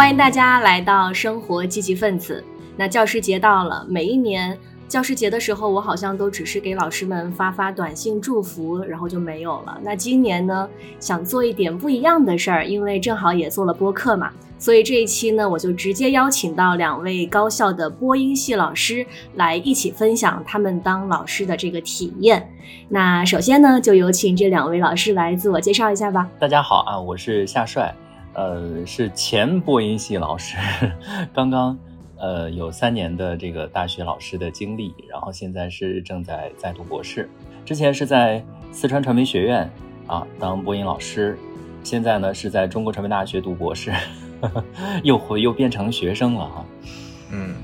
欢迎大家来到生活积极分子。那教师节到了，每一年教师节的时候，我好像都只是给老师们发发短信祝福，然后就没有了。那今年呢，想做一点不一样的事儿，因为正好也做了播客嘛，所以这一期呢，我就直接邀请到两位高校的播音系老师来一起分享他们当老师的这个体验。那首先呢，就有请这两位老师来自我介绍一下吧。大家好啊，我是夏帅。呃，是前播音系老师，刚刚呃有三年的这个大学老师的经历，然后现在是正在在读博士。之前是在四川传媒学院啊当播音老师，现在呢是在中国传媒大学读博士，又回又变成学生了哈。嗯，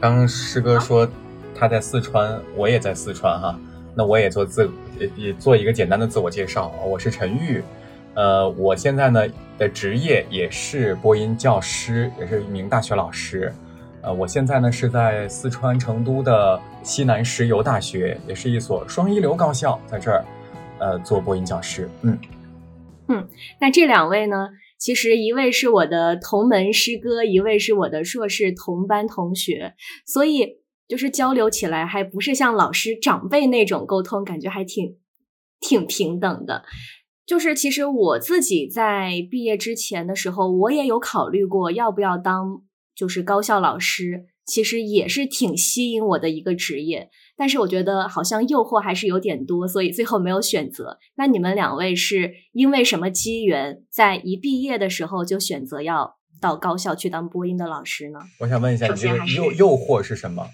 刚刚师哥说他在四川，我也在四川哈，那我也做自也做一个简单的自我介绍，我是陈玉。呃，我现在呢的职业也是播音教师，也是一名大学老师。呃，我现在呢是在四川成都的西南石油大学，也是一所双一流高校，在这儿呃做播音教师。嗯嗯，那这两位呢，其实一位是我的同门师哥，一位是我的硕士同班同学，所以就是交流起来还不是像老师长辈那种沟通，感觉还挺挺平等的。就是其实我自己在毕业之前的时候，我也有考虑过要不要当就是高校老师，其实也是挺吸引我的一个职业。但是我觉得好像诱惑还是有点多，所以最后没有选择。那你们两位是因为什么机缘，在一毕业的时候就选择要到高校去当播音的老师呢？我想问一下，你这个诱诱惑是什么？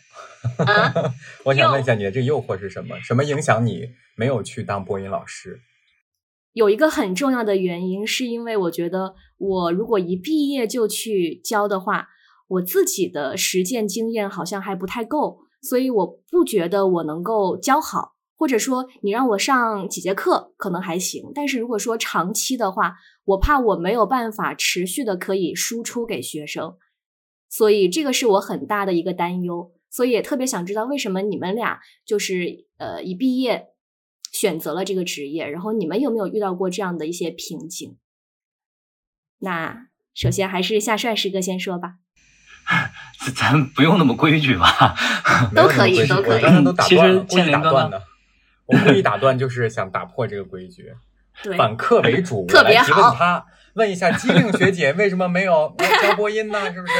我想问一下你的这个诱惑是什么？什么影响你没有去当播音老师？有一个很重要的原因，是因为我觉得我如果一毕业就去教的话，我自己的实践经验好像还不太够，所以我不觉得我能够教好。或者说，你让我上几节课可能还行，但是如果说长期的话，我怕我没有办法持续的可以输出给学生，所以这个是我很大的一个担忧。所以也特别想知道，为什么你们俩就是呃一毕业。选择了这个职业，然后你们有没有遇到过这样的一些瓶颈？那首先还是夏帅师哥先说吧。咱不用那么规矩吧？都可以，都可以。其实故意打断的，我故意打断就是想打破这个规矩，反客为主。特别好。问他，问一下机灵学姐为什么没有教播音呢？是不是？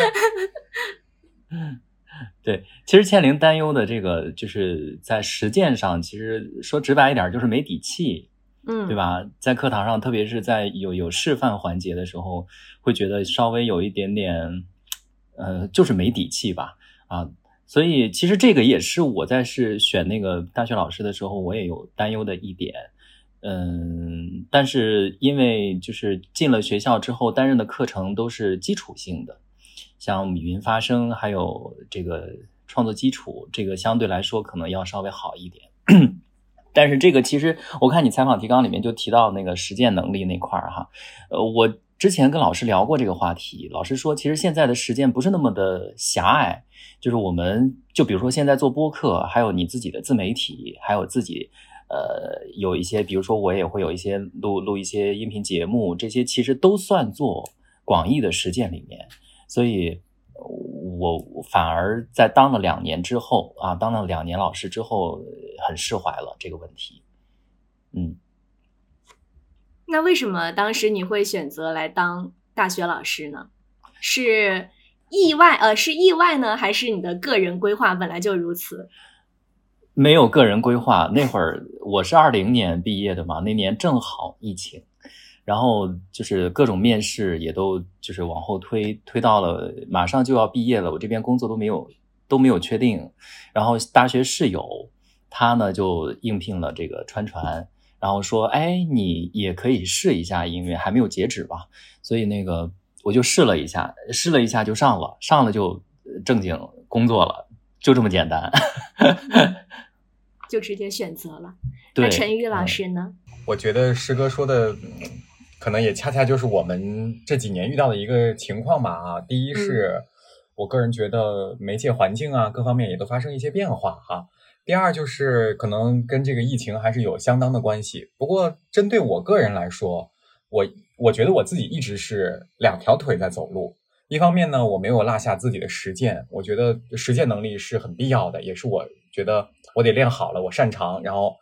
对，其实倩玲担忧的这个，就是在实践上，其实说直白一点，就是没底气，嗯，对吧？在课堂上，特别是在有有示范环节的时候，会觉得稍微有一点点，呃，就是没底气吧，啊，所以其实这个也是我在是选那个大学老师的时候，我也有担忧的一点，嗯，但是因为就是进了学校之后，担任的课程都是基础性的。像语音发声，还有这个创作基础，这个相对来说可能要稍微好一点。但是这个其实我看你采访提纲里面就提到那个实践能力那块儿哈，呃，我之前跟老师聊过这个话题，老师说其实现在的实践不是那么的狭隘，就是我们就比如说现在做播客，还有你自己的自媒体，还有自己呃有一些，比如说我也会有一些录录一些音频节目，这些其实都算做广义的实践里面。所以，我反而在当了两年之后啊，当了两年老师之后，很释怀了这个问题。嗯，那为什么当时你会选择来当大学老师呢？是意外呃，是意外呢，还是你的个人规划本来就如此？没有个人规划，那会儿我是二零年毕业的嘛，那年正好疫情。然后就是各种面试也都就是往后推，推到了马上就要毕业了，我这边工作都没有都没有确定。然后大学室友他呢就应聘了这个川传，然后说，哎，你也可以试一下，因为还没有截止吧。所以那个我就试了一下，试了一下就上了，上了就正经工作了，就这么简单，就直接选择了。那陈玉老师呢？我觉得师哥说的。可能也恰恰就是我们这几年遇到的一个情况吧啊！第一是我个人觉得媒介环境啊各方面也都发生一些变化哈。第二就是可能跟这个疫情还是有相当的关系。不过针对我个人来说，我我觉得我自己一直是两条腿在走路。一方面呢，我没有落下自己的实践，我觉得实践能力是很必要的，也是我觉得我得练好了，我擅长，然后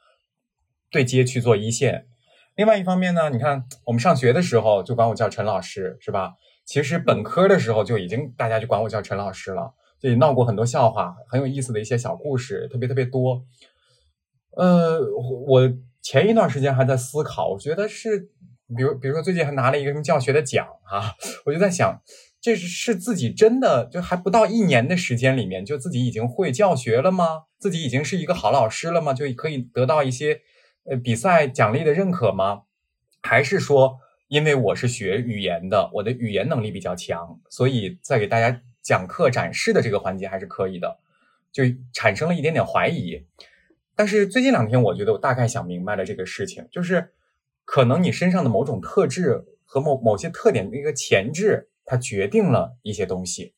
对接去做一线。另外一方面呢，你看我们上学的时候就管我叫陈老师，是吧？其实本科的时候就已经大家就管我叫陈老师了，就闹过很多笑话，很有意思的一些小故事，特别特别多。呃，我前一段时间还在思考，我觉得是，比如比如说最近还拿了一个什么教学的奖啊，我就在想，这是是自己真的就还不到一年的时间里面，就自己已经会教学了吗？自己已经是一个好老师了吗？就可以得到一些。呃，比赛奖励的认可吗？还是说，因为我是学语言的，我的语言能力比较强，所以在给大家讲课展示的这个环节还是可以的，就产生了一点点怀疑。但是最近两天，我觉得我大概想明白了这个事情，就是可能你身上的某种特质和某某些特点的一个前置，它决定了一些东西。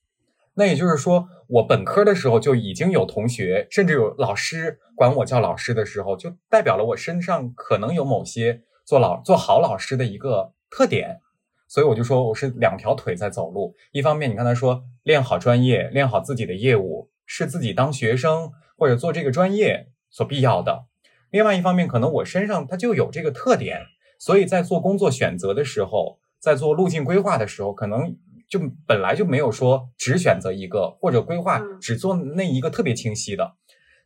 那也就是说，我本科的时候就已经有同学，甚至有老师管我叫老师的时候，就代表了我身上可能有某些做老做好老师的一个特点。所以我就说我是两条腿在走路。一方面，你刚才说练好专业，练好自己的业务，是自己当学生或者做这个专业所必要的；另外一方面，可能我身上它就有这个特点，所以在做工作选择的时候，在做路径规划的时候，可能。就本来就没有说只选择一个或者规划只做那一个特别清晰的。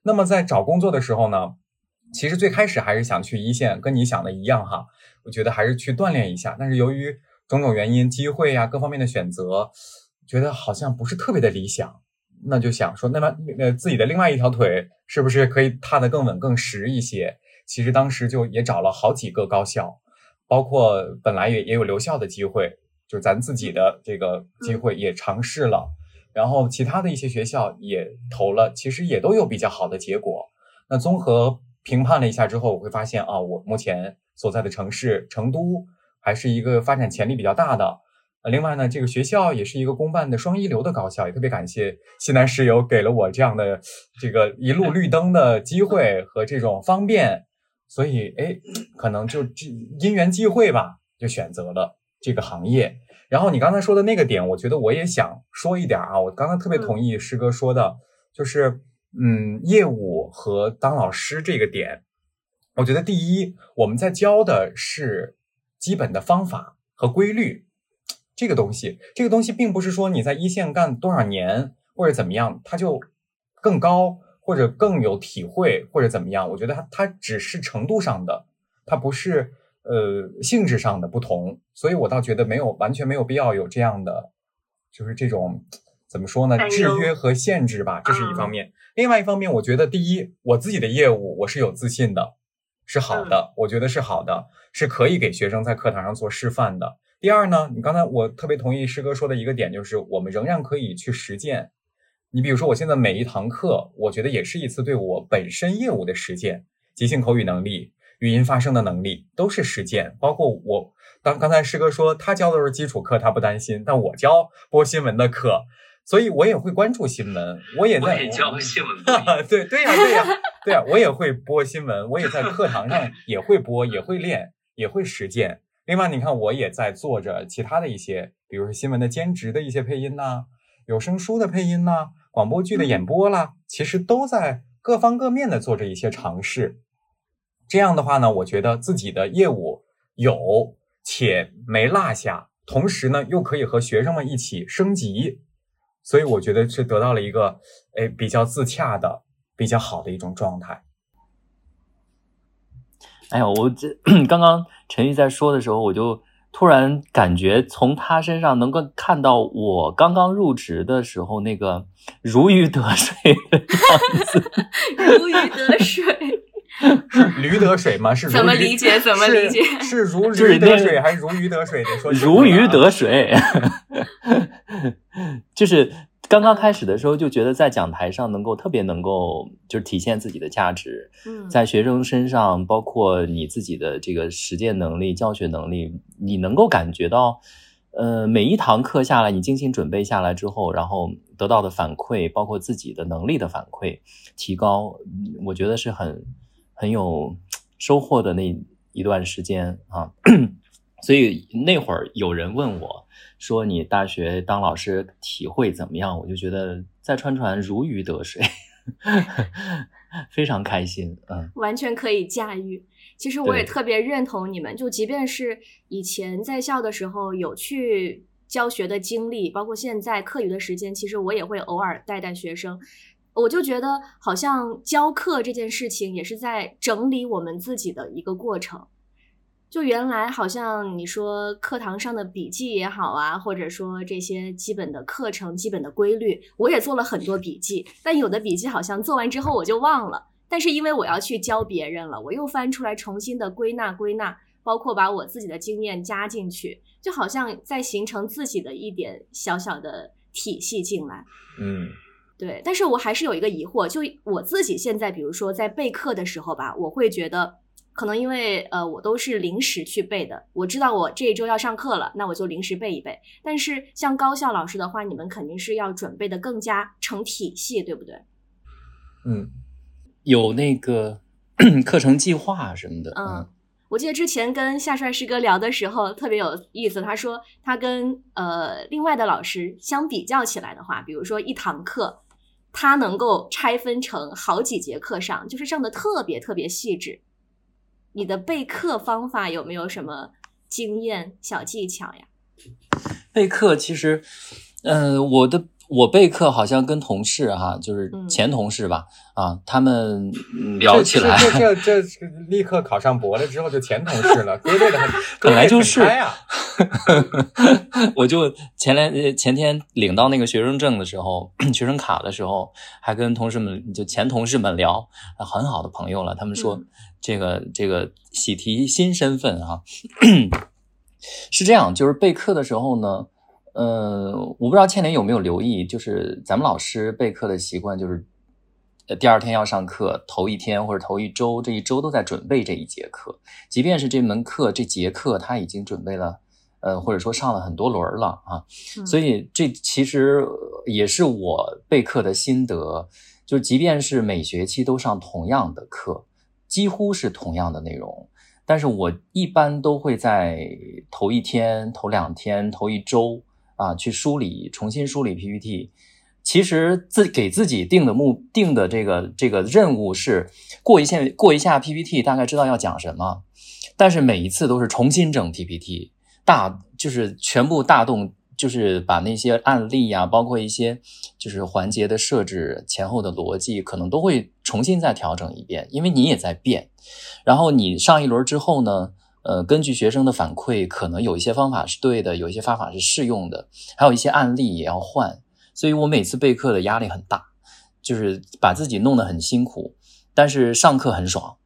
那么在找工作的时候呢，其实最开始还是想去一线，跟你想的一样哈。我觉得还是去锻炼一下。但是由于种种原因，机会呀各方面的选择，觉得好像不是特别的理想。那就想说，那么呃自己的另外一条腿是不是可以踏得更稳更实一些？其实当时就也找了好几个高校，包括本来也也有留校的机会。就咱自己的这个机会也尝试了，然后其他的一些学校也投了，其实也都有比较好的结果。那综合评判了一下之后，我会发现啊，我目前所在的城市成都还是一个发展潜力比较大的。呃，另外呢，这个学校也是一个公办的双一流的高校，也特别感谢西南石油给了我这样的这个一路绿灯的机会 和这种方便，所以哎，可能就这因缘际会吧，就选择了。这个行业，然后你刚才说的那个点，我觉得我也想说一点啊。我刚刚特别同意师哥说的，就是嗯，业务和当老师这个点，我觉得第一，我们在教的是基本的方法和规律，这个东西，这个东西并不是说你在一线干多少年或者怎么样，它就更高或者更有体会或者怎么样。我觉得它它只是程度上的，它不是。呃，性质上的不同，所以我倒觉得没有完全没有必要有这样的，就是这种怎么说呢？制约和限制吧，这是一方面。另外一方面，我觉得第一，我自己的业务我是有自信的，是好的，我觉得是好的，是可以给学生在课堂上做示范的。第二呢，你刚才我特别同意师哥说的一个点，就是我们仍然可以去实践。你比如说，我现在每一堂课，我觉得也是一次对我本身业务的实践，即兴口语能力。语音发声的能力都是实践，包括我当刚才师哥说他教的是基础课，他不担心，但我教播新闻的课，所以我也会关注新闻，我也在教新闻，对对呀对呀对呀，我也会播新闻，我也在课堂上 也会播，也会练，也会实践。另外，你看我也在做着其他的一些，比如说新闻的兼职的一些配音呐，有声书的配音呐，广播剧的演播啦，其实都在各方各面的做着一些尝试。这样的话呢，我觉得自己的业务有且没落下，同时呢又可以和学生们一起升级，所以我觉得是得到了一个哎比较自洽的、比较好的一种状态。哎呀，我这 刚刚陈玉在说的时候，我就突然感觉从他身上能够看到我刚刚入职的时候那个如鱼得水的样子，如鱼得水。是驴得水吗？是怎么理解？怎么理解？是如驴得水还是如鱼得水？得说如鱼得水，就是刚刚开始的时候就觉得在讲台上能够特别能够就是体现自己的价值。嗯，在学生身上，包括你自己的这个实践能力、教学能力，你能够感觉到，呃，每一堂课下来，你精心准备下来之后，然后得到的反馈，包括自己的能力的反馈提高，我觉得是很。很有收获的那一段时间啊，所以那会儿有人问我说：“你大学当老师体会怎么样？”我就觉得在川传如鱼得水，非常开心。嗯，完全可以驾驭。其实我也特别认同你们，就即便是以前在校的时候有去教学的经历，包括现在课余的时间，其实我也会偶尔带带学生。我就觉得好像教课这件事情也是在整理我们自己的一个过程。就原来好像你说课堂上的笔记也好啊，或者说这些基本的课程、基本的规律，我也做了很多笔记，但有的笔记好像做完之后我就忘了。但是因为我要去教别人了，我又翻出来重新的归纳归纳，包括把我自己的经验加进去，就好像在形成自己的一点小小的体系进来。嗯，对。但是我还是有一个疑惑，就我自己现在，比如说在备课的时候吧，我会觉得。可能因为呃，我都是临时去备的。我知道我这一周要上课了，那我就临时备一备。但是像高校老师的话，你们肯定是要准备的更加成体系，对不对？嗯，有那个 课程计划什么的。嗯，我记得之前跟夏帅师哥聊的时候特别有意思，他说他跟呃另外的老师相比较起来的话，比如说一堂课，他能够拆分成好几节课上，就是上的特别特别细致。你的备课方法有没有什么经验小技巧呀？备课其实，呃，我的我备课好像跟同事哈，就是前同事吧，啊，他们聊起来，这这 这立刻考上博了之后就前同事了，割裂的很，本来就是呀。我就前来前天领到那个学生证的时候，学生卡的时候，还跟同事们就前同事们聊，很好的朋友了，他们说。这个这个喜提新身份啊，是这样，就是备课的时候呢，呃，我不知道倩莲有没有留意，就是咱们老师备课的习惯，就是呃第二天要上课，头一天或者头一周，这一周都在准备这一节课，即便是这门课这节课他已经准备了，呃或者说上了很多轮了啊，所以这其实也是我备课的心得，就即便是每学期都上同样的课。几乎是同样的内容，但是我一般都会在头一天、头两天、头一周啊去梳理，重新梳理 PPT。其实自给自己定的目定的这个这个任务是过一下过一下 PPT，大概知道要讲什么，但是每一次都是重新整 PPT，大就是全部大动。就是把那些案例呀，包括一些就是环节的设置前后的逻辑，可能都会重新再调整一遍，因为你也在变。然后你上一轮之后呢，呃，根据学生的反馈，可能有一些方法是对的，有一些方法是适用的，还有一些案例也要换。所以我每次备课的压力很大，就是把自己弄得很辛苦，但是上课很爽。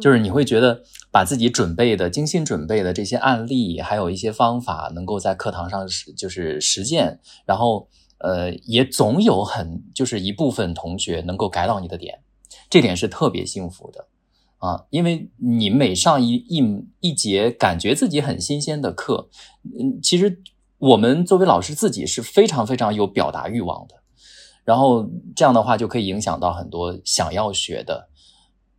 就是你会觉得把自己准备的精心准备的这些案例，还有一些方法，能够在课堂上实就是实践，然后呃也总有很就是一部分同学能够改到你的点，这点是特别幸福的啊，因为你每上一一一节感觉自己很新鲜的课，嗯，其实我们作为老师自己是非常非常有表达欲望的，然后这样的话就可以影响到很多想要学的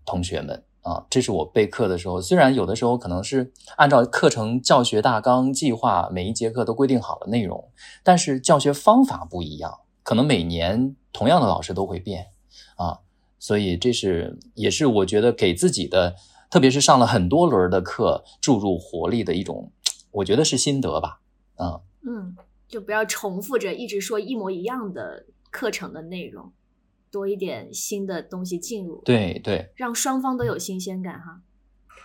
同学们。啊，这是我备课的时候，虽然有的时候可能是按照课程教学大纲计划，每一节课都规定好了内容，但是教学方法不一样，可能每年同样的老师都会变啊，所以这是也是我觉得给自己的，特别是上了很多轮的课注入活力的一种，我觉得是心得吧，啊，嗯，就不要重复着一直说一模一样的课程的内容。多一点新的东西进入，对对，让双方都有新鲜感哈。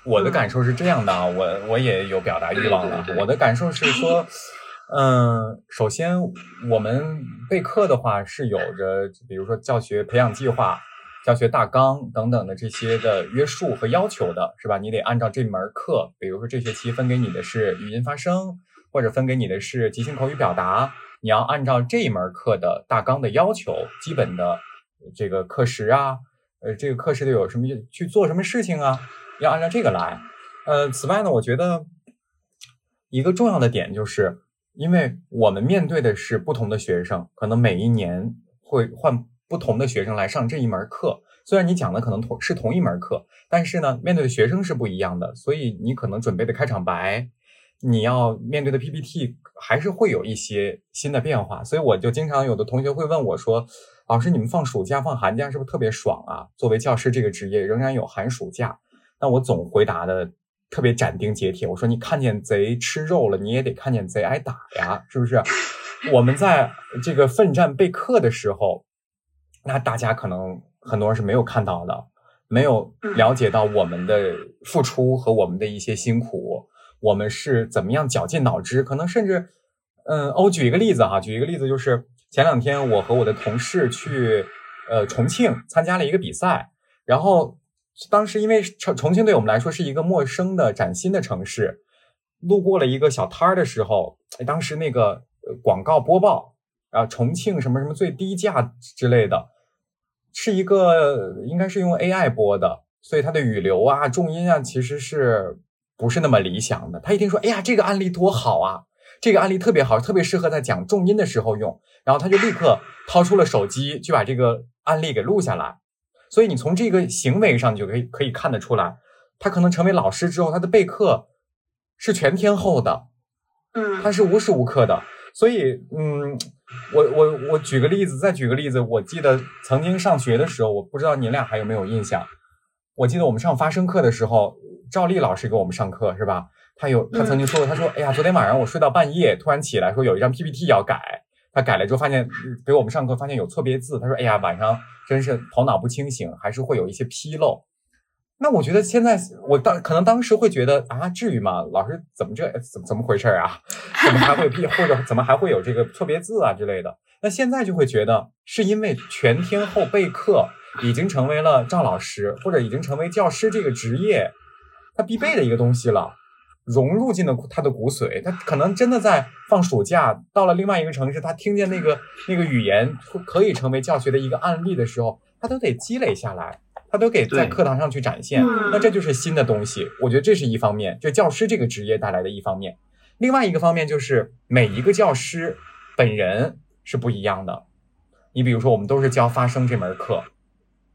我的感受是这样的啊，我我也有表达欲望了。我的感受是说，嗯，首先我们备课的话是有着，比如说教学培养计划、教学大纲等等的这些的约束和要求的，是吧？你得按照这门课，比如说这学期分给你的是语音发声，或者分给你的是即兴口语表达，你要按照这一门课的大纲的要求，基本的。这个课时啊，呃，这个课时得有什么去做什么事情啊？要按照这个来。呃，此外呢，我觉得一个重要的点就是，因为我们面对的是不同的学生，可能每一年会换不同的学生来上这一门课。虽然你讲的可能同是同一门课，但是呢，面对的学生是不一样的，所以你可能准备的开场白，你要面对的 PPT 还是会有一些新的变化。所以我就经常有的同学会问我说：“老师，你们放暑假、放寒假是不是特别爽啊？作为教师这个职业仍然有寒暑假。”那我总回答的特别斩钉截铁，我说：“你看见贼吃肉了，你也得看见贼挨打呀，是不是？”我们在这个奋战备课的时候，那大家可能很多人是没有看到的。没有了解到我们的付出和我们的一些辛苦，我们是怎么样绞尽脑汁？可能甚至，嗯，我举一个例子哈，举一个例子就是前两天我和我的同事去呃重庆参加了一个比赛，然后当时因为重重庆对我们来说是一个陌生的崭新的城市，路过了一个小摊儿的时候，当时那个广告播报啊，重庆什么什么最低价之类的。是一个应该是用 AI 播的，所以它的语流啊、重音啊，其实是不是那么理想的。他一听说，哎呀，这个案例多好啊，这个案例特别好，特别适合在讲重音的时候用，然后他就立刻掏出了手机，就把这个案例给录下来。所以你从这个行为上，你就可以可以看得出来，他可能成为老师之后，他的备课是全天候的，嗯，他是无时无刻的。所以，嗯。我我我举个例子，再举个例子。我记得曾经上学的时候，我不知道你俩还有没有印象。我记得我们上发声课的时候，赵丽老师给我们上课是吧？他有他曾经说过，他说：“哎呀，昨天晚上我睡到半夜，突然起来说有一张 PPT 要改。他改了之后发现给我们上课发现有错别字。他说：哎呀，晚上真是头脑不清醒，还是会有一些纰漏。”那我觉得现在我当可能当时会觉得啊，至于吗？老师怎么这怎怎么回事啊？怎么还会或者怎么还会有这个错别字啊之类的？那现在就会觉得是因为全天候备课已经成为了赵老师或者已经成为教师这个职业他必备的一个东西了，融入进了他的骨髓。他可能真的在放暑假到了另外一个城市，他听见那个那个语言可以成为教学的一个案例的时候，他都得积累下来。他都给在课堂上去展现，那这就是新的东西。我觉得这是一方面，就教师这个职业带来的一方面。另外一个方面就是每一个教师本人是不一样的。你比如说，我们都是教发声这门课，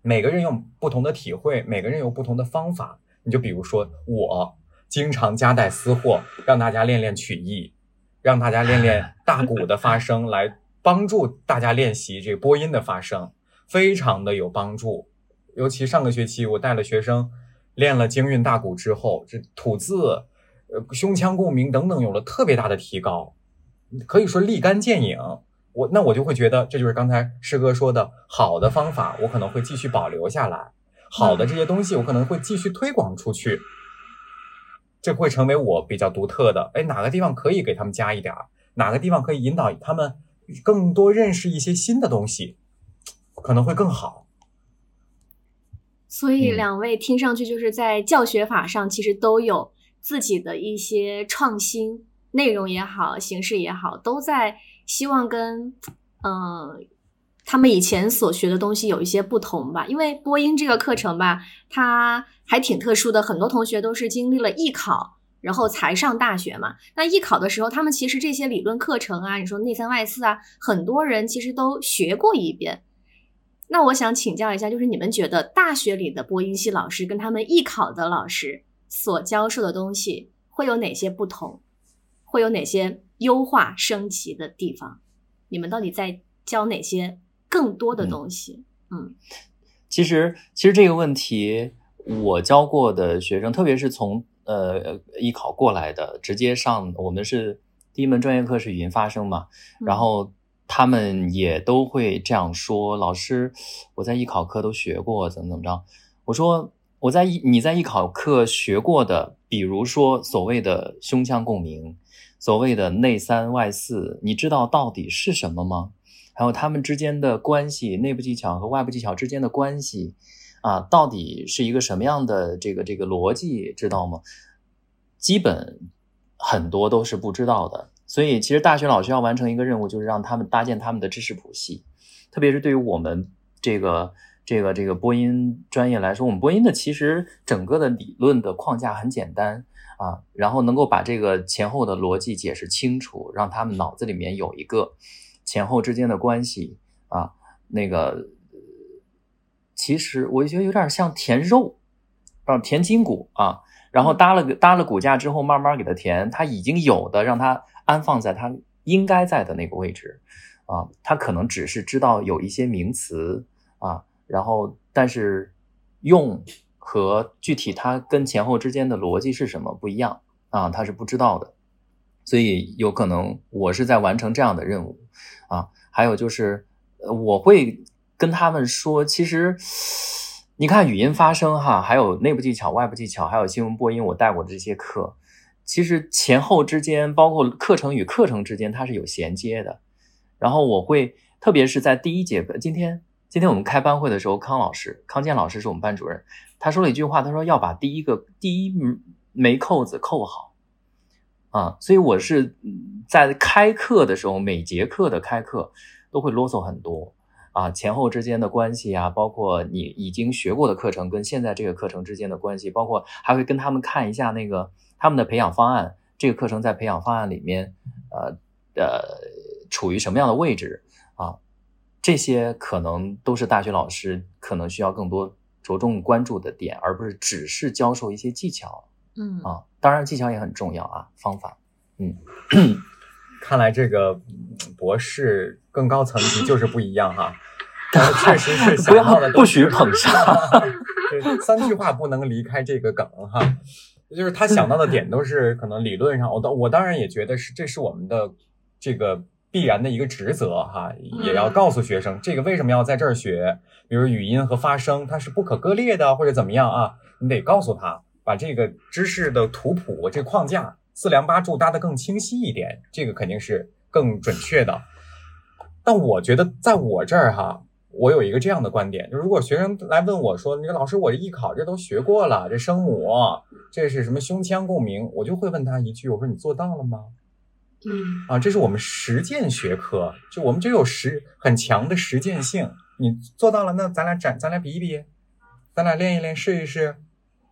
每个人有不同的体会，每个人有不同的方法。你就比如说，我经常夹带私货，让大家练练曲艺，让大家练练 大鼓的发声，来帮助大家练习这个播音的发声，非常的有帮助。尤其上个学期，我带了学生练了京韵大鼓之后，这吐字、呃胸腔共鸣等等有了特别大的提高，可以说立竿见影。我那我就会觉得，这就是刚才师哥说的好的方法，我可能会继续保留下来。好的这些东西，我可能会继续推广出去，这会成为我比较独特的。哎，哪个地方可以给他们加一点儿？哪个地方可以引导他们更多认识一些新的东西，可能会更好。所以两位听上去就是在教学法上，其实都有自己的一些创新，内容也好，形式也好，都在希望跟嗯他们以前所学的东西有一些不同吧。因为播音这个课程吧，它还挺特殊的，很多同学都是经历了艺考，然后才上大学嘛。那艺考的时候，他们其实这些理论课程啊，你说内三外四啊，很多人其实都学过一遍。那我想请教一下，就是你们觉得大学里的播音系老师跟他们艺考的老师所教授的东西会有哪些不同？会有哪些优化升级的地方？你们到底在教哪些更多的东西？嗯，其实其实这个问题，我教过的学生，特别是从呃艺考过来的，直接上我们是第一门专业课是语音发声嘛，然后。他们也都会这样说：“老师，我在艺考课都学过，怎么怎么着？”我说：“我在艺你在艺考课学过的，比如说所谓的胸腔共鸣，所谓的内三外四，你知道到底是什么吗？还有他们之间的关系，内部技巧和外部技巧之间的关系，啊，到底是一个什么样的这个这个逻辑，知道吗？基本很多都是不知道的。”所以，其实大学老师要完成一个任务，就是让他们搭建他们的知识谱系。特别是对于我们这个这个这个播音专业来说，我们播音的其实整个的理论的框架很简单啊，然后能够把这个前后的逻辑解释清楚，让他们脑子里面有一个前后之间的关系啊。那个其实我觉得有点像填肉啊，填筋骨啊。然后搭了个搭了骨架之后，慢慢给它填，它已经有的让它安放在它应该在的那个位置，啊，它可能只是知道有一些名词啊，然后但是用和具体它跟前后之间的逻辑是什么不一样啊，它是不知道的，所以有可能我是在完成这样的任务啊，还有就是我会跟他们说，其实。你看语音发声哈，还有内部技巧、外部技巧，还有新闻播音，我带过的这些课，其实前后之间，包括课程与课程之间，它是有衔接的。然后我会，特别是在第一节课，今天今天我们开班会的时候，康老师、康健老师是我们班主任，他说了一句话，他说要把第一个第一枚扣子扣好啊，所以我是在开课的时候，每节课的开课都会啰嗦很多。啊，前后之间的关系啊，包括你已经学过的课程跟现在这个课程之间的关系，包括还会跟他们看一下那个他们的培养方案，这个课程在培养方案里面，呃呃，处于什么样的位置啊？这些可能都是大学老师可能需要更多着重关注的点，而不是只是教授一些技巧。嗯啊，当然技巧也很重要啊，方法。嗯，看来这个博士更高层级就是不一样哈。确实是想 到的不许捧杀，三句话不能离开这个梗哈，就是他想到的点都是可能理论上，我当我当然也觉得是这是我们的这个必然的一个职责哈，也要告诉学生这个为什么要在这儿学，比如语音和发声它是不可割裂的或者怎么样啊，你得告诉他把这个知识的图谱这框架四梁八柱搭得更清晰一点，这个肯定是更准确的。但我觉得在我这儿哈。我有一个这样的观点，就如果学生来问我说：“那个老师，我艺考这都学过了，这声母，这是什么胸腔共鸣？”我就会问他一句：“我说你做到了吗？”嗯，啊，这是我们实践学科，就我们就有实很强的实践性。你做到了，那咱俩展，咱俩比一比，咱俩练一练，试一试。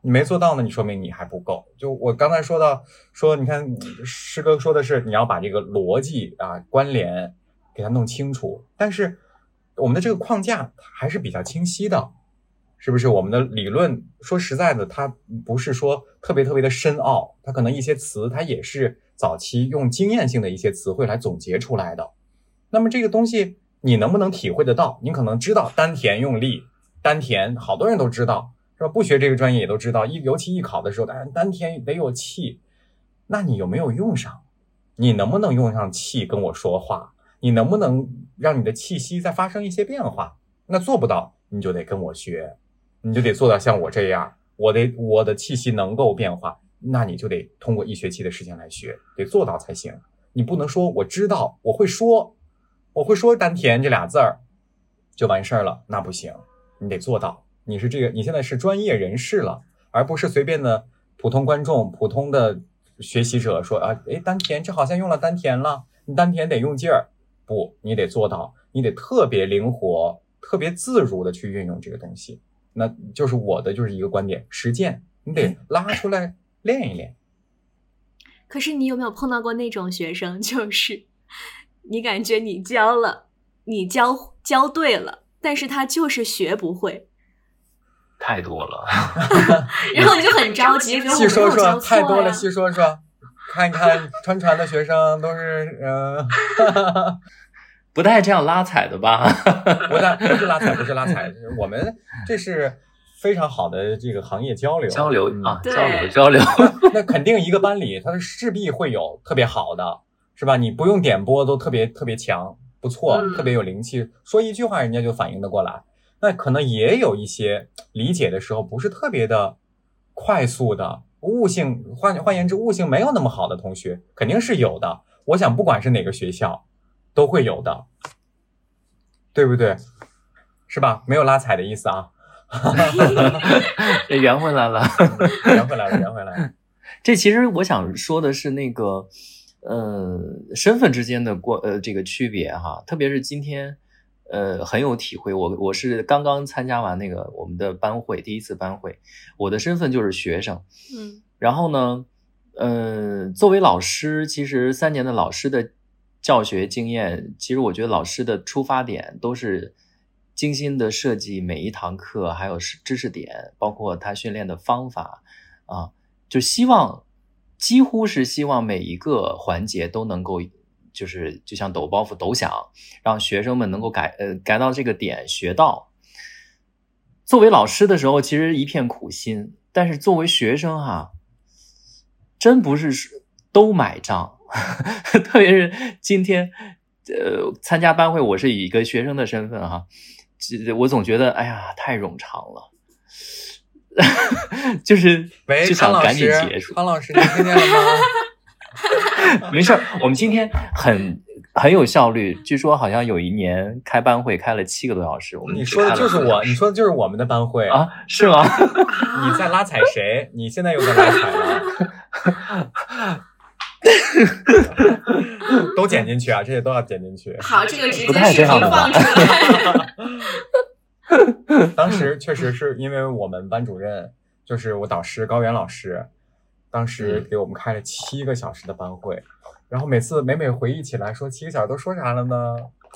你没做到呢，你说明你还不够。就我刚才说到，说你看师哥说的是你要把这个逻辑啊关联给它弄清楚，但是。我们的这个框架还是比较清晰的，是不是？我们的理论说实在的，它不是说特别特别的深奥，它可能一些词它也是早期用经验性的一些词汇来总结出来的。那么这个东西你能不能体会得到？你可能知道丹田用力，丹田好多人都知道，是吧？不学这个专业也都知道，一尤其艺考的时候，丹丹田得有气，那你有没有用上？你能不能用上气跟我说话？你能不能让你的气息再发生一些变化？那做不到，你就得跟我学，你就得做到像我这样，我得我的气息能够变化，那你就得通过一学期的时间来学，得做到才行。你不能说我知道，我会说，我会说丹田这俩字儿就完事儿了，那不行，你得做到。你是这个，你现在是专业人士了，而不是随便的普通观众、普通的学习者说啊，哎，丹田这好像用了丹田了，你丹田得用劲儿。不，你得做到，你得特别灵活、特别自如的去运用这个东西。那就是我的就是一个观点，实践，你得拉出来练一练。可是你有没有碰到过那种学生，就是你感觉你教了，你教教对了，但是他就是学不会，太多了。然后你就很着急，细说说，太多了，细说说。看一看川传的学生都是嗯，不带这样拉踩的吧？不带，不是拉踩，不是拉踩，我们这是非常好的这个行业交流交流啊，交流交流。那肯定一个班里，他势必会有特别好的，是吧？你不用点播都特别特别强，不错，特别有灵气，说一句话人家就反应得过来。那可能也有一些理解的时候不是特别的快速的。悟性换换言之，悟性没有那么好的同学肯定是有的。我想，不管是哪个学校，都会有的，对不对？是吧？没有拉踩的意思啊。圆回来了，圆回来了，圆回来了。这其实我想说的是那个，呃，身份之间的过呃这个区别哈，特别是今天。呃，很有体会。我我是刚刚参加完那个我们的班会，第一次班会，我的身份就是学生。嗯，然后呢，呃，作为老师，其实三年的老师的教学经验，其实我觉得老师的出发点都是精心的设计每一堂课，还有知识点，包括他训练的方法啊。就希望几乎是希望每一个环节都能够，就是就像抖包袱抖响，让学生们能够改呃改到这个点学到。作为老师的时候，其实一片苦心，但是作为学生哈，真不是都买账，特别是今天呃参加班会，我是以一个学生的身份哈，我总觉得哎呀太冗长了。就是，就想赶紧结束。康老师，你听见了吗？没事儿，我们今天很很有效率。据说好像有一年开班会开了七个多小时。我们你说的就是我，你说的就是我们的班会啊？是吗？你在拉踩谁？你现在又在拉踩了？都剪进去啊！这些都要剪进去。好，这个直接视频放出来。当时确实是因为我们班主任就是我导师高原老师，当时给我们开了七个小时的班会，然后每次每每回忆起来，说七个小时都说啥了呢？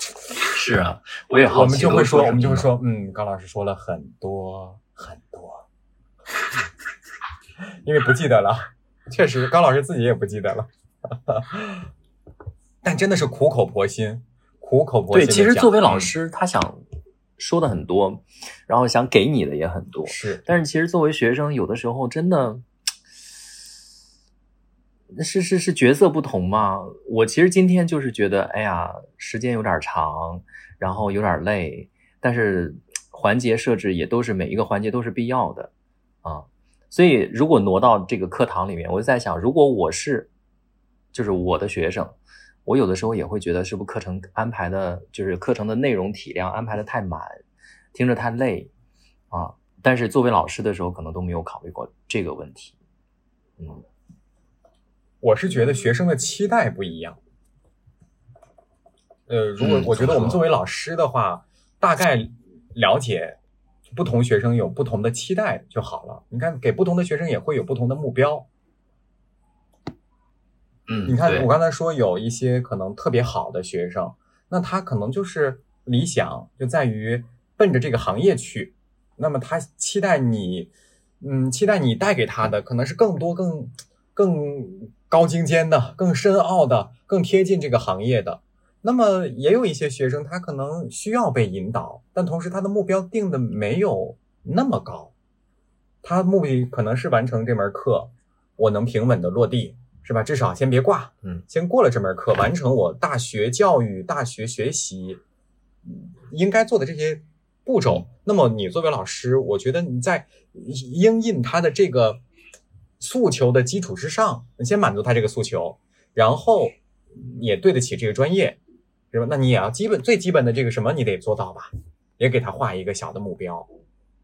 是啊，我也好我们就会说，我们就会说，嗯，高老师说了很多很多，因为不记得了，确实高老师自己也不记得了，但真的是苦口婆心，苦口婆心。对，其实作为老师，他想。说的很多，然后想给你的也很多，是。但是其实作为学生，有的时候真的，是是是角色不同嘛。我其实今天就是觉得，哎呀，时间有点长，然后有点累，但是环节设置也都是每一个环节都是必要的啊。所以如果挪到这个课堂里面，我就在想，如果我是，就是我的学生。我有的时候也会觉得，是不是课程安排的，就是课程的内容体量安排的太满，听着太累啊？但是作为老师的时候，可能都没有考虑过这个问题。嗯，我是觉得学生的期待不一样。呃，如果我觉得我们作为老师的话，大概了解不同学生有不同的期待就好了。你看，给不同的学生也会有不同的目标。嗯，你看，我刚才说有一些可能特别好的学生，那他可能就是理想就在于奔着这个行业去，那么他期待你，嗯，期待你带给他的可能是更多、更更高精尖的、更深奥的、更贴近这个行业的。那么也有一些学生，他可能需要被引导，但同时他的目标定的没有那么高，他目的可能是完成这门课，我能平稳的落地。是吧？至少先别挂，嗯，先过了这门课，完成我大学教育、大学学习应该做的这些步骤。那么你作为老师，我觉得你在应应他的这个诉求的基础之上，你先满足他这个诉求，然后也对得起这个专业，是吧？那你也要基本最基本的这个什么，你得做到吧？也给他画一个小的目标，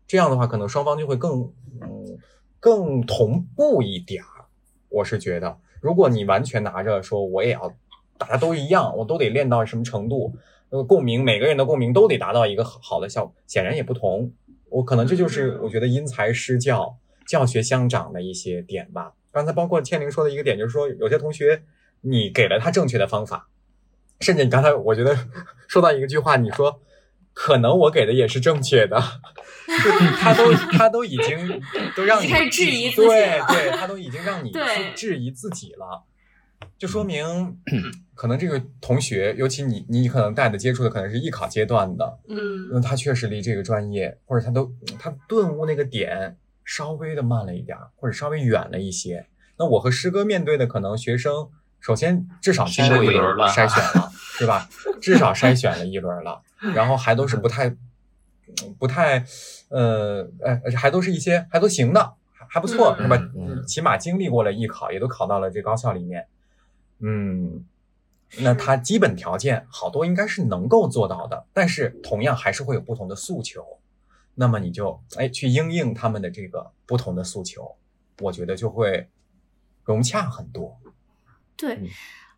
这样的话，可能双方就会更嗯更同步一点儿。我是觉得。如果你完全拿着说我也要，大家都一样，我都得练到什么程度，那个共鸣，每个人的共鸣都得达到一个好的效果，显然也不同。我可能这就是我觉得因材施教、教学相长的一些点吧。刚才包括千灵说的一个点，就是说有些同学你给了他正确的方法，甚至你刚才我觉得 说到一个句话，你说可能我给的也是正确的，他都他都已经 都让你开始质疑自己对对，他都已经让你去质疑自己了，就说明可能这个同学，尤其你你可能带的接触的可能是艺考阶段的，嗯，那他确实离这个专业或者他都他顿悟那个点稍微的慢了一点，或者稍微远了一些。那我和师哥面对的可能学生，首先至少经过一轮筛选了，是吧？至少筛选了一轮了，然后还都是不太。不太，呃，哎，还都是一些还都行的，还还不错，是吧？起码经历过了艺考，也都考到了这高校里面。嗯，那他基本条件好多应该是能够做到的，但是同样还是会有不同的诉求。那么你就哎去应应他们的这个不同的诉求，我觉得就会融洽很多。对，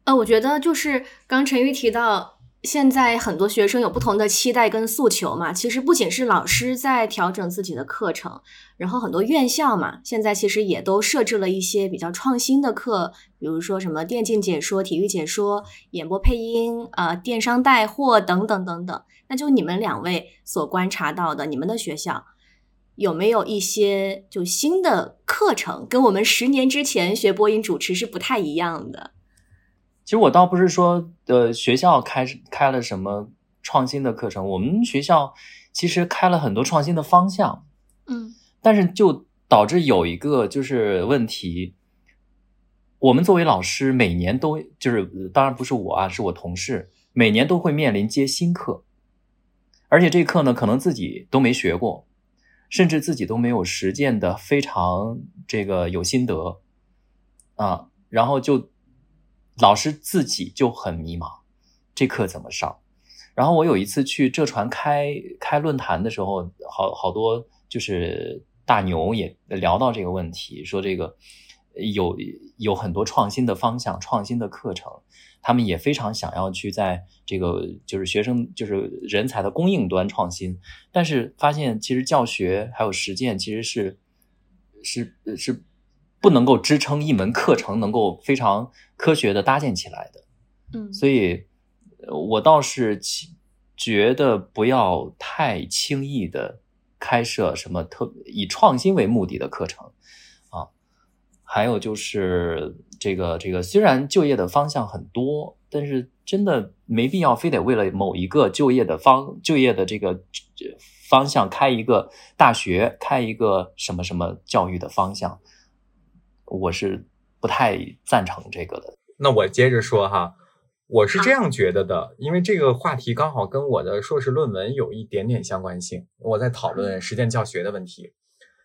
呃，我觉得就是刚陈玉提到。现在很多学生有不同的期待跟诉求嘛，其实不仅是老师在调整自己的课程，然后很多院校嘛，现在其实也都设置了一些比较创新的课，比如说什么电竞解说、体育解说、演播配音啊、电商带货等等等等。那就你们两位所观察到的，你们的学校有没有一些就新的课程，跟我们十年之前学播音主持是不太一样的？其实我倒不是说，呃，学校开开了什么创新的课程，我们学校其实开了很多创新的方向，嗯，但是就导致有一个就是问题，我们作为老师，每年都就是当然不是我啊，是我同事，每年都会面临接新课，而且这课呢，可能自己都没学过，甚至自己都没有实践的非常这个有心得。啊，然后就。老师自己就很迷茫，这课怎么上？然后我有一次去浙传开开论坛的时候，好好多就是大牛也聊到这个问题，说这个有有很多创新的方向、创新的课程，他们也非常想要去在这个就是学生就是人才的供应端创新，但是发现其实教学还有实践其实是是是。不能够支撑一门课程能够非常科学的搭建起来的，嗯，所以，我倒是觉得不要太轻易的开设什么特以创新为目的的课程啊。还有就是这个这个，虽然就业的方向很多，但是真的没必要非得为了某一个就业的方就业的这个方向开一个大学，开一个什么什么教育的方向。我是不太赞成这个的。那我接着说哈，我是这样觉得的，因为这个话题刚好跟我的硕士论文有一点点相关性。我在讨论实践教学的问题，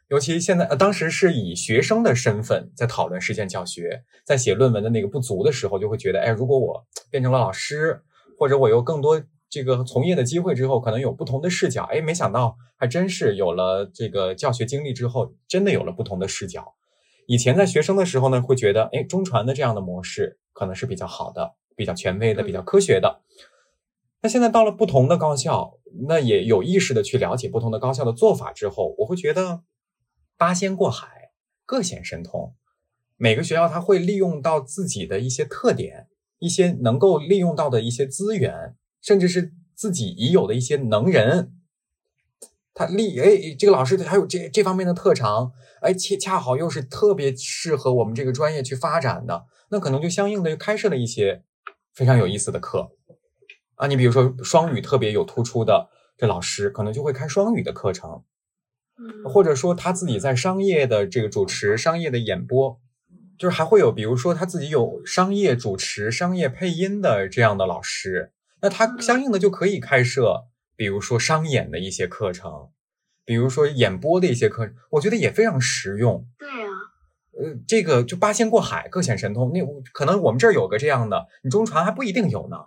尤其现在，呃，当时是以学生的身份在讨论实践教学，在写论文的那个不足的时候，就会觉得，哎，如果我变成了老师，或者我有更多这个从业的机会之后，可能有不同的视角。哎，没想到还真是有了这个教学经历之后，真的有了不同的视角。以前在学生的时候呢，会觉得，哎，中传的这样的模式可能是比较好的、比较权威的、比较科学的。那现在到了不同的高校，那也有意识的去了解不同的高校的做法之后，我会觉得八仙过海，各显神通。每个学校它会利用到自己的一些特点，一些能够利用到的一些资源，甚至是自己已有的一些能人。他立哎，这个老师他有这这方面的特长，哎，恰恰好又是特别适合我们这个专业去发展的，那可能就相应的开设了一些非常有意思的课啊。你比如说双语特别有突出的这老师，可能就会开双语的课程，或者说他自己在商业的这个主持、商业的演播，就是还会有比如说他自己有商业主持、商业配音的这样的老师，那他相应的就可以开设。比如说商演的一些课程，比如说演播的一些课程，我觉得也非常实用。对啊，呃，这个就八仙过海，各显神通。那可能我们这儿有个这样的，你中传还不一定有呢，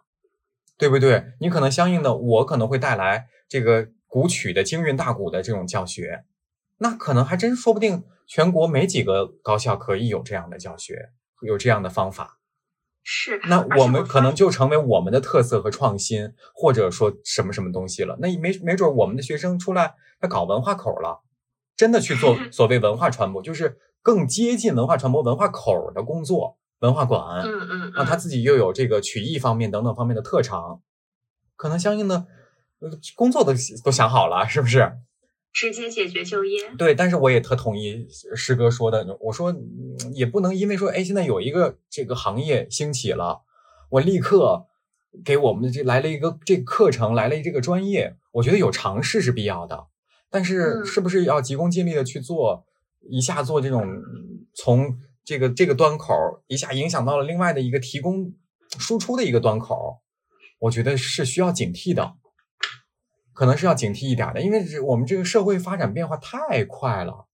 对不对？你可能相应的，我可能会带来这个古曲的京韵大鼓的这种教学，那可能还真说不定，全国没几个高校可以有这样的教学，有这样的方法。是，那我们可能就成为我们的特色和创新，或者说什么什么东西了。那没没准我们的学生出来，他搞文化口了，真的去做 所谓文化传播，就是更接近文化传播、文化口的工作。文化馆，嗯嗯，那他自己又有这个曲艺方面等等方面的特长，可能相应的工作都都想好了，是不是？直接解决就业，对，但是我也特同意师哥说的，我说也不能因为说，哎，现在有一个这个行业兴起了，我立刻给我们这来了一个这个课程，来了这个专业，我觉得有尝试是必要的，但是是不是要急功近利的去做，一下做这种从这个这个端口一下影响到了另外的一个提供输出的一个端口，我觉得是需要警惕的。可能是要警惕一点的，因为我们这个社会发展变化太快了。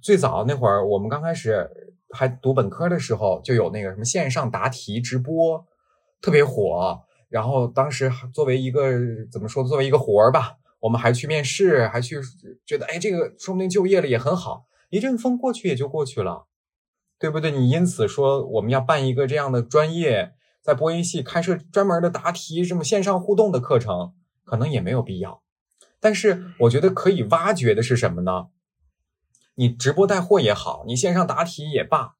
最早那会儿，我们刚开始还读本科的时候，就有那个什么线上答题直播，特别火。然后当时作为一个怎么说，作为一个活儿吧，我们还去面试，还去觉得，哎，这个说不定就业了也很好。一阵风过去也就过去了，对不对？你因此说我们要办一个这样的专业，在播音系开设专门的答题这么线上互动的课程。可能也没有必要，但是我觉得可以挖掘的是什么呢？你直播带货也好，你线上答题也罢，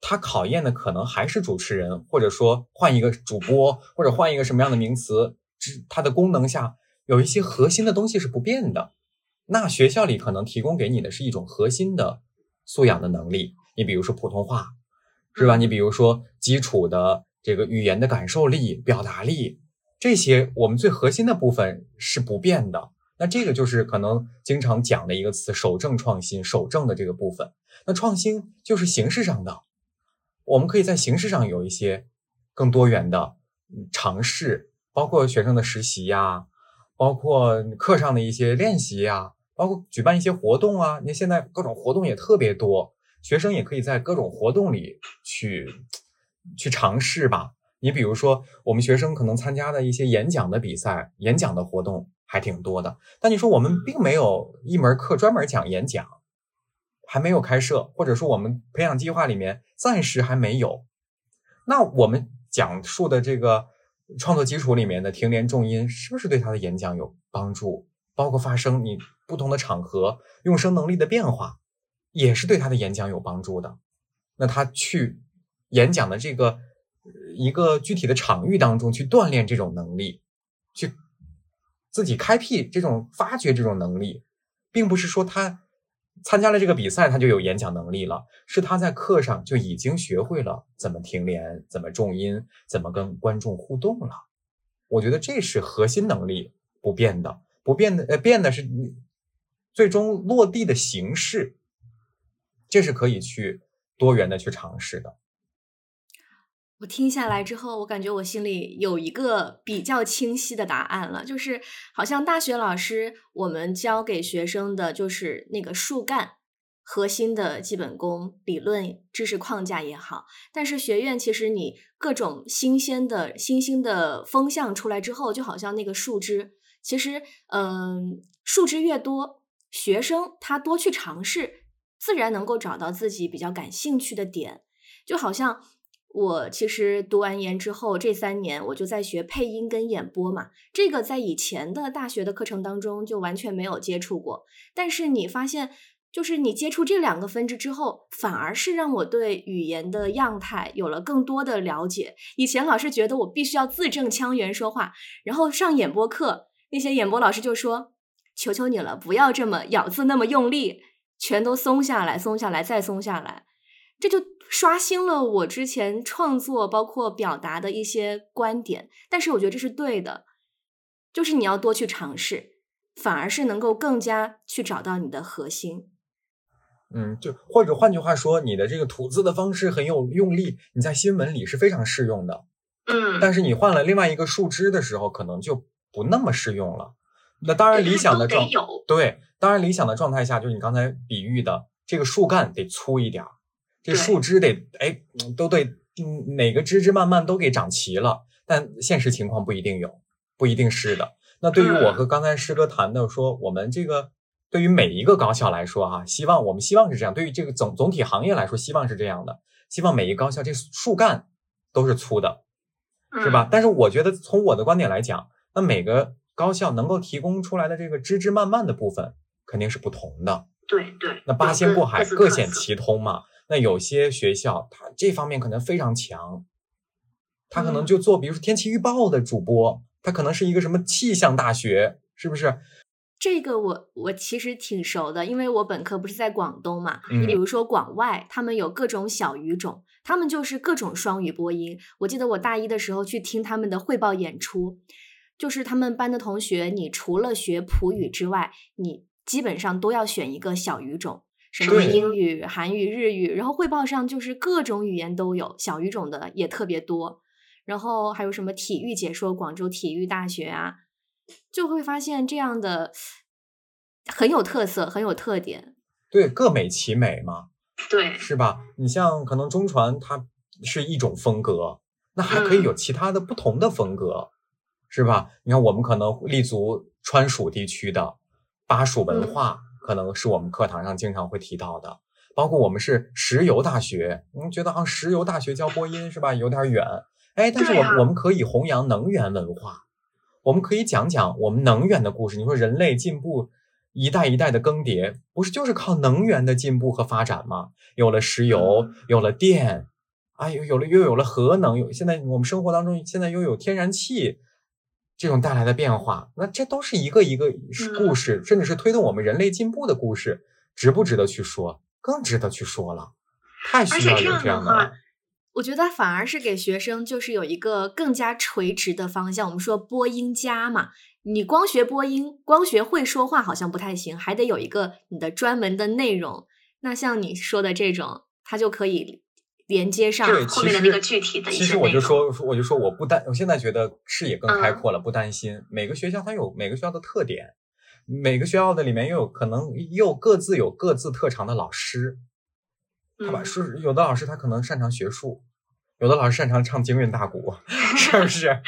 它考验的可能还是主持人，或者说换一个主播，或者换一个什么样的名词，它的功能下有一些核心的东西是不变的。那学校里可能提供给你的是一种核心的素养的能力，你比如说普通话，是吧？你比如说基础的这个语言的感受力、表达力，这些我们最核心的部分是不变的。那这个就是可能经常讲的一个词“守正创新”，守正的这个部分。那创新就是形式上的，我们可以在形式上有一些更多元的尝试，包括学生的实习呀，包括课上的一些练习呀。包括举办一些活动啊，你看现在各种活动也特别多，学生也可以在各种活动里去去尝试吧。你比如说，我们学生可能参加的一些演讲的比赛、演讲的活动还挺多的。但你说我们并没有一门课专门讲演讲，还没有开设，或者说我们培养计划里面暂时还没有。那我们讲述的这个创作基础里面的停连重音，是不是对他的演讲有帮助？包括发声，你。不同的场合用声能力的变化，也是对他的演讲有帮助的。那他去演讲的这个一个具体的场域当中去锻炼这种能力，去自己开辟这种发掘这种能力，并不是说他参加了这个比赛他就有演讲能力了，是他在课上就已经学会了怎么停连、怎么重音、怎么跟观众互动了。我觉得这是核心能力不变的，不变的呃变的是。最终落地的形式，这是可以去多元的去尝试的。我听下来之后，我感觉我心里有一个比较清晰的答案了，就是好像大学老师我们教给学生的就是那个树干核心的基本功、理论知识框架也好，但是学院其实你各种新鲜的新兴的风向出来之后，就好像那个树枝，其实嗯，树枝越多。学生他多去尝试，自然能够找到自己比较感兴趣的点。就好像我其实读完研之后，这三年我就在学配音跟演播嘛。这个在以前的大学的课程当中就完全没有接触过。但是你发现，就是你接触这两个分支之后，反而是让我对语言的样态有了更多的了解。以前老是觉得我必须要字正腔圆说话，然后上演播课，那些演播老师就说。求求你了，不要这么咬字那么用力，全都松下来，松下来，再松下来，这就刷新了我之前创作包括表达的一些观点。但是我觉得这是对的，就是你要多去尝试，反而是能够更加去找到你的核心。嗯，就或者换句话说，你的这个吐字的方式很有用力，你在新闻里是非常适用的。嗯，但是你换了另外一个树枝的时候，可能就不那么适用了。那当然，理想的状对，当然理想的状态下，就是你刚才比喻的这个树干得粗一点儿，这树枝得哎都得哪个枝枝蔓蔓都给长齐了。但现实情况不一定有，不一定是的。那对于我和刚才师哥谈的说，我们这个对于每一个高校来说哈，希望我们希望是这样。对于这个总总体行业来说，希望是这样的，希望每一高校这树干都是粗的，是吧？但是我觉得从我的观点来讲，那每个。高校能够提供出来的这个枝枝蔓蔓的部分肯定是不同的，对对。那八仙过海，各显其通嘛。那有些学校它这方面可能非常强，他可能就做，比如说天气预报的主播，他可能是一个什么气象大学，是不是？这个我我其实挺熟的，因为我本科不是在广东嘛。你比如说广外，他们有各种小语种，他们就是各种双语播音。我记得我大一的时候去听他们的汇报演出。就是他们班的同学，你除了学普语之外，你基本上都要选一个小语种，什么英语、韩语、日语，然后汇报上就是各种语言都有，小语种的也特别多。然后还有什么体育解说，广州体育大学啊，就会发现这样的很有特色，很有特点。对，各美其美嘛，对，是吧？你像可能中传它是一种风格，那还可以有其他的不同的风格。是吧？你看，我们可能立足川蜀地区的巴蜀文化，可能是我们课堂上经常会提到的。包括我们是石油大学，们觉得好像石油大学教播音是吧？有点远。哎，但是我们我们可以弘扬能源文化，我们可以讲讲我们能源的故事。你说人类进步一代一代的更迭，不是就是靠能源的进步和发展吗？有了石油，有了电，哎，有有了又有了核能，有现在我们生活当中现在又有天然气。这种带来的变化，那这都是一个一个故事，甚至是推动我们人类进步的故事，值不值得去说？更值得去说了，太需要有这样的了。我觉得反而是给学生就是有一个更加垂直的方向。我们说播音家嘛，你光学播音，光学会说话好像不太行，还得有一个你的专门的内容。那像你说的这种，它就可以连接上后面的那个具体的一些。其实我就说，我就说，我不担，我现在觉得视野更开阔了，不担心。每个学校它有每个学校的特点，每个学校的里面又有可能又各自有各自特长的老师。他把是有的老师他可能擅长学术，有的老师擅长唱京韵大鼓，是不是？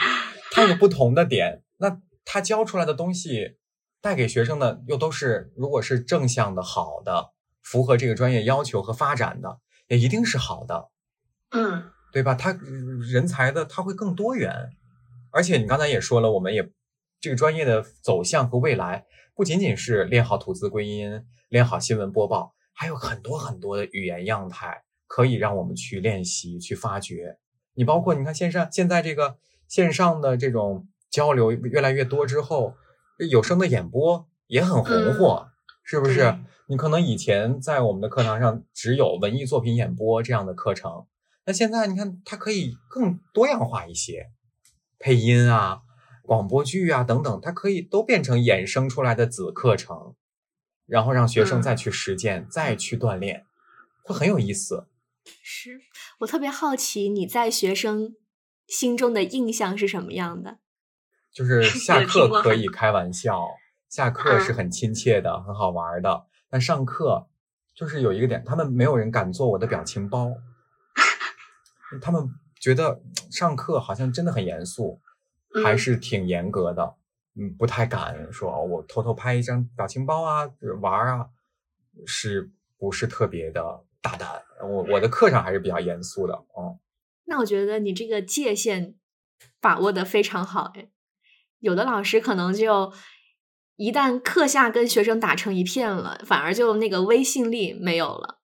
他有不同的点，那他教出来的东西带给学生的又都是，如果是正向的、好的，符合这个专业要求和发展的，也一定是好的，嗯，对吧？他人才的他会更多元，而且你刚才也说了，我们也这个专业的走向和未来不仅仅是练好吐字归音，练好新闻播报。还有很多很多的语言样态可以让我们去练习、去发掘。你包括你看线上现在这个线上的这种交流越来越多之后，有声的演播也很红火，是不是？你可能以前在我们的课堂上只有文艺作品演播这样的课程，那现在你看它可以更多样化一些，配音啊、广播剧啊等等，它可以都变成衍生出来的子课程。然后让学生再去实践，再去锻炼，会很有意思。是我特别好奇你在学生心中的印象是什么样的？就是 下课可以开玩笑，下课是很亲切的，很好玩的。但上课就是有一个点，他们没有人敢做我的表情包，他们觉得上课好像真的很严肃，还是挺严格的。嗯，不太敢说，我偷偷拍一张表情包啊，玩啊，是不是特别的大胆？我我的课上还是比较严肃的，哦。那我觉得你这个界限把握的非常好，哎，有的老师可能就一旦课下跟学生打成一片了，反而就那个威信力没有了。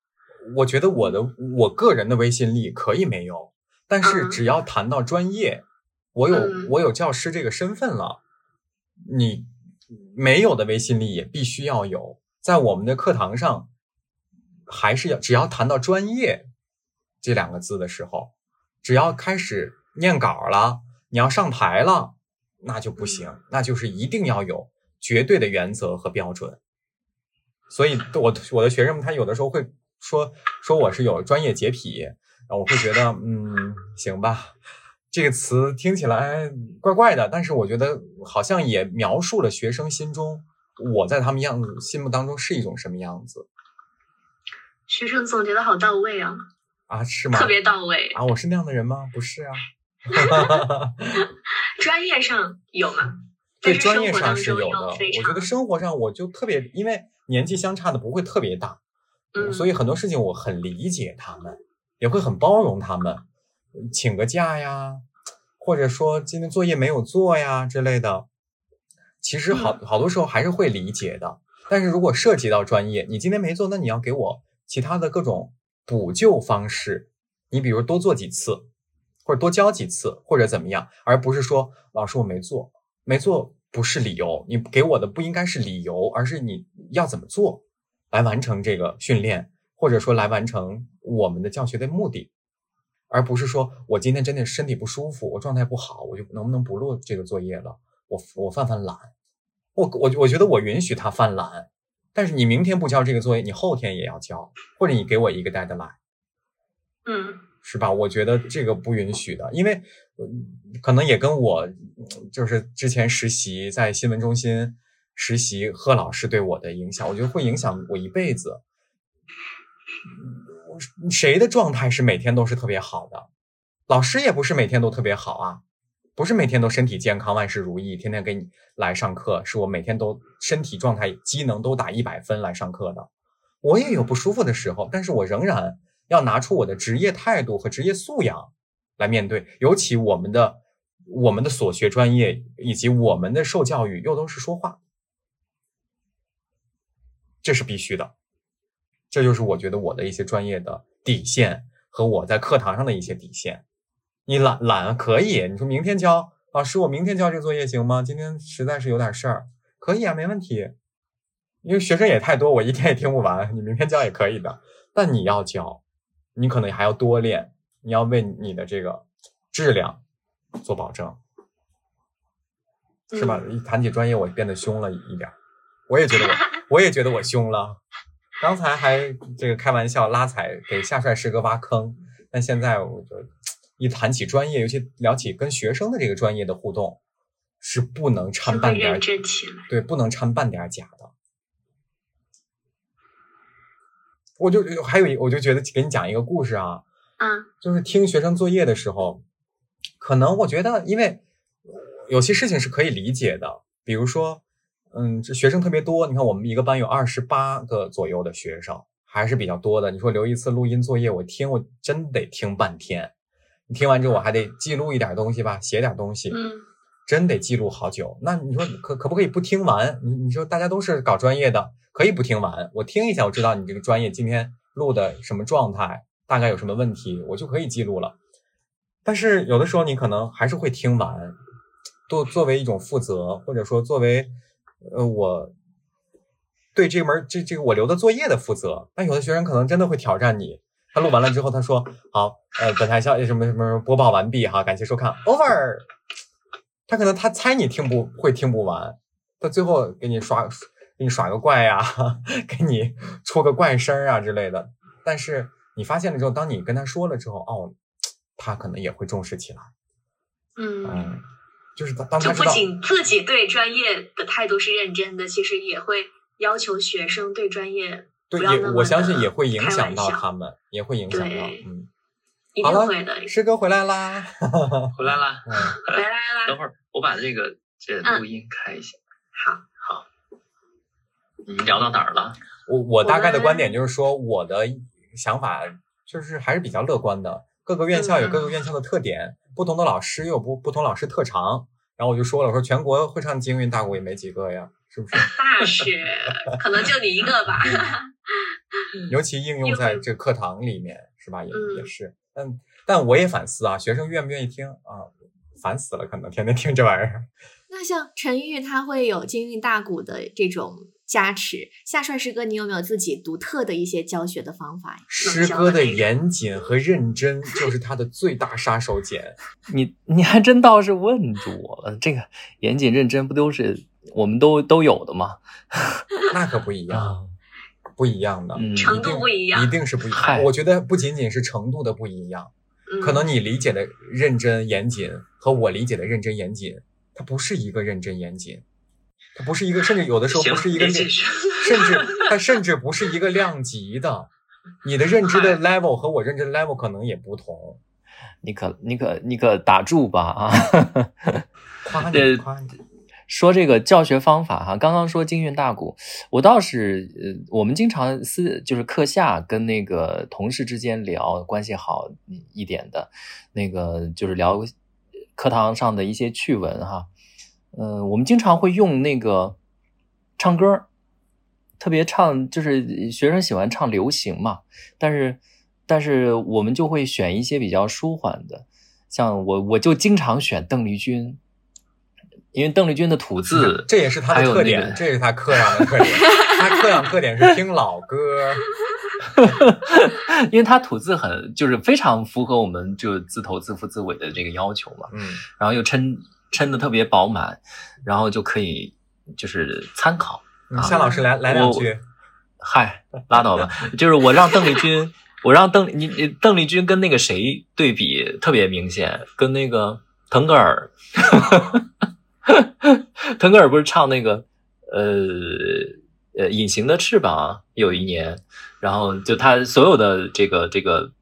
我觉得我的我个人的威信力可以没有，但是只要谈到专业，我有我有教师这个身份了。你没有的威信力也必须要有，在我们的课堂上，还是要只要谈到专业这两个字的时候，只要开始念稿了，你要上台了，那就不行，那就是一定要有绝对的原则和标准。所以，我我的学生们他有的时候会说说我是有专业洁癖，然后我会觉得，嗯，行吧。这个词听起来怪怪的，但是我觉得好像也描述了学生心中我在他们样子心目当中是一种什么样子。学生总结的好到位啊！啊，是吗？特别到位啊！我是那样的人吗？不是啊。专业上有吗？对，专业上是有的。我觉得生活上我就特别，因为年纪相差的不会特别大，嗯，所以很多事情我很理解他们，也会很包容他们。请个假呀，或者说今天作业没有做呀之类的，其实好好多时候还是会理解的。但是如果涉及到专业，你今天没做，那你要给我其他的各种补救方式。你比如多做几次，或者多教几次，或者怎么样，而不是说老师我没做，没做不是理由。你给我的不应该是理由，而是你要怎么做来完成这个训练，或者说来完成我们的教学的目的。而不是说我今天真的身体不舒服，我状态不好，我就能不能不录这个作业了？我我犯犯懒，我我我觉得我允许他犯懒，但是你明天不交这个作业，你后天也要交，或者你给我一个 deadline，嗯，是吧？我觉得这个不允许的，因为可能也跟我就是之前实习在新闻中心实习，贺老师对我的影响，我觉得会影响我一辈子。谁的状态是每天都是特别好的？老师也不是每天都特别好啊，不是每天都身体健康、万事如意，天天给你来上课。是我每天都身体状态、机能都打一百分来上课的。我也有不舒服的时候，但是我仍然要拿出我的职业态度和职业素养来面对。尤其我们的我们的所学专业以及我们的受教育又都是说话，这是必须的。这就是我觉得我的一些专业的底线和我在课堂上的一些底线。你懒懒可以，你说明天交老师，我明天交这个作业行吗？今天实在是有点事儿，可以啊，没问题。因为学生也太多，我一天也听不完。你明天交也可以的，但你要交，你可能还要多练，你要为你的这个质量做保证，是吧？一谈起专业，我变得凶了一点儿，我也觉得我，我也觉得我凶了。刚才还这个开玩笑拉踩给夏帅师哥挖坑，但现在我就一谈起专业，尤其聊起跟学生的这个专业的互动，是不能掺半点。对，不能掺半点儿假的。我就还有一，我就觉得给你讲一个故事啊，啊，就是听学生作业的时候，可能我觉得，因为有些事情是可以理解的，比如说，嗯，这学生特别多，你看我们一个班有二十八个左右的学生，还是比较多的。你说留一次录音作业，我听我真得听半天，你听完之后我还得记录一点东西吧，写点东西，嗯，真得记录好久。那你说可可不可以不听完？你你说大家都是搞专业的，可以不听完，我听一下，我知道你这个专业今天录的什么状态，大概有什么问题，我就可以记录了。但是有的时候你可能还是会听完，作作为一种负责，或者说作为呃我对这门这这个我留的作业的负责。那有的学生可能真的会挑战你，他录完了之后他说好，呃，本台消息什么什么播报完毕哈，感谢收看，over。他可能他猜你听不会听不完，他最后给你刷给你耍个怪呀，给你出个怪声啊之类的。但是你发现了之后，当你跟他说了之后，哦，他可能也会重视起来。嗯，嗯，就是当当就他，不仅自己对专业的态度是认真的，其实也会要求学生对专业对不要那么也我相信也会影响到他们，也会影响到嗯。一定会的。师哥回来啦，回来啦，嗯，回来啦，等会儿我把这个这嗯录音开一下。好，好，你聊到哪儿了？我我大概的观点就是说，我的想法就是还是比较乐观的。各个院校有各个院校的特点，不同的老师又有不不同老师特长。然后我就说了，我说全国会唱京韵大鼓也没几个呀，是不是？那是可能就你一个吧。尤其应用在这课堂里面，是吧？也嗯也是。但但我也反思啊，学生愿不愿意听啊？烦死了，可能天天听这玩意儿。那像陈玉，他会有京韵大鼓的这种加持。夏帅师哥，你有没有自己独特的一些教学的方法？师哥的严谨和认真 就是他的最大杀手锏。你你还真倒是问住我了，这个严谨认真不都是我们都都有的吗？那可不一样，啊，不一样的，嗯程度不一样一定是不一样。我觉得不仅仅是程度的不一样，嗯可能你理解的认真严谨和我理解的认真严谨，它不是一个认真严谨，它不是一个，甚至有的时候不是一个甚至它甚至不是一个量级的。你的认知的 level 和我认知的 level 可能也不同。你可你可你可打住吧啊！夸这你夸你，说这个教学方法哈，刚刚说京韵大鼓，我倒是呃，我们经常私就是课下跟那个同事之间聊关系好一点的，那个就是聊课堂上的一些趣闻哈。嗯、我们经常会用那个唱歌，特别唱就是学生喜欢唱流行嘛，但是但是我们就会选一些比较舒缓的，像我我就经常选邓丽君。因为邓丽君的吐字，这也是他还有那的特点，个这是她课上的特点。她课上特点是听老歌，因为她吐字很就是非常符合我们就自头自腹自尾的这个要求嘛，嗯，然后又抻抻的特别饱满，然后就可以就是参考。嗯夏老师来来两句。嗨，拉倒吧，就是我让邓丽君，我让邓你你邓丽君跟那个谁对比特别明显，跟那个腾格尔，腾格尔不是唱那个呃呃隐形的翅膀有一年，然后就他所有的这个这个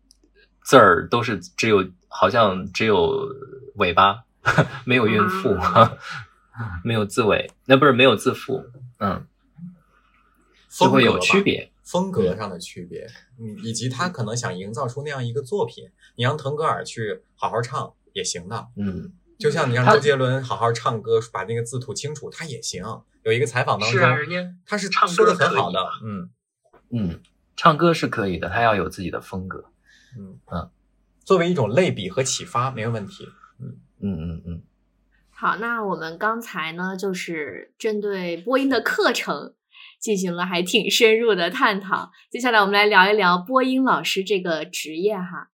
字儿都是只有好像只有尾巴，没有韵腹，没有自慰，那不是没有自负，嗯，就会有区别。风格上的区别，嗯，以及他可能想营造出那样一个作品，你让腾格尔去好好唱也行的，嗯，就像你让周杰伦好好唱歌，把那个字吐清楚，他也行。有一个采访当中，是啊，人家他是唱歌的很好的嗯嗯，唱歌是可以的，他要有自己的风格。嗯嗯，作为一种类比和启发没有问题。嗯嗯嗯，好，那我们刚才呢，就是针对播音的课程进行了还挺深入的探讨。接下来我们来聊一聊播音老师这个职业哈。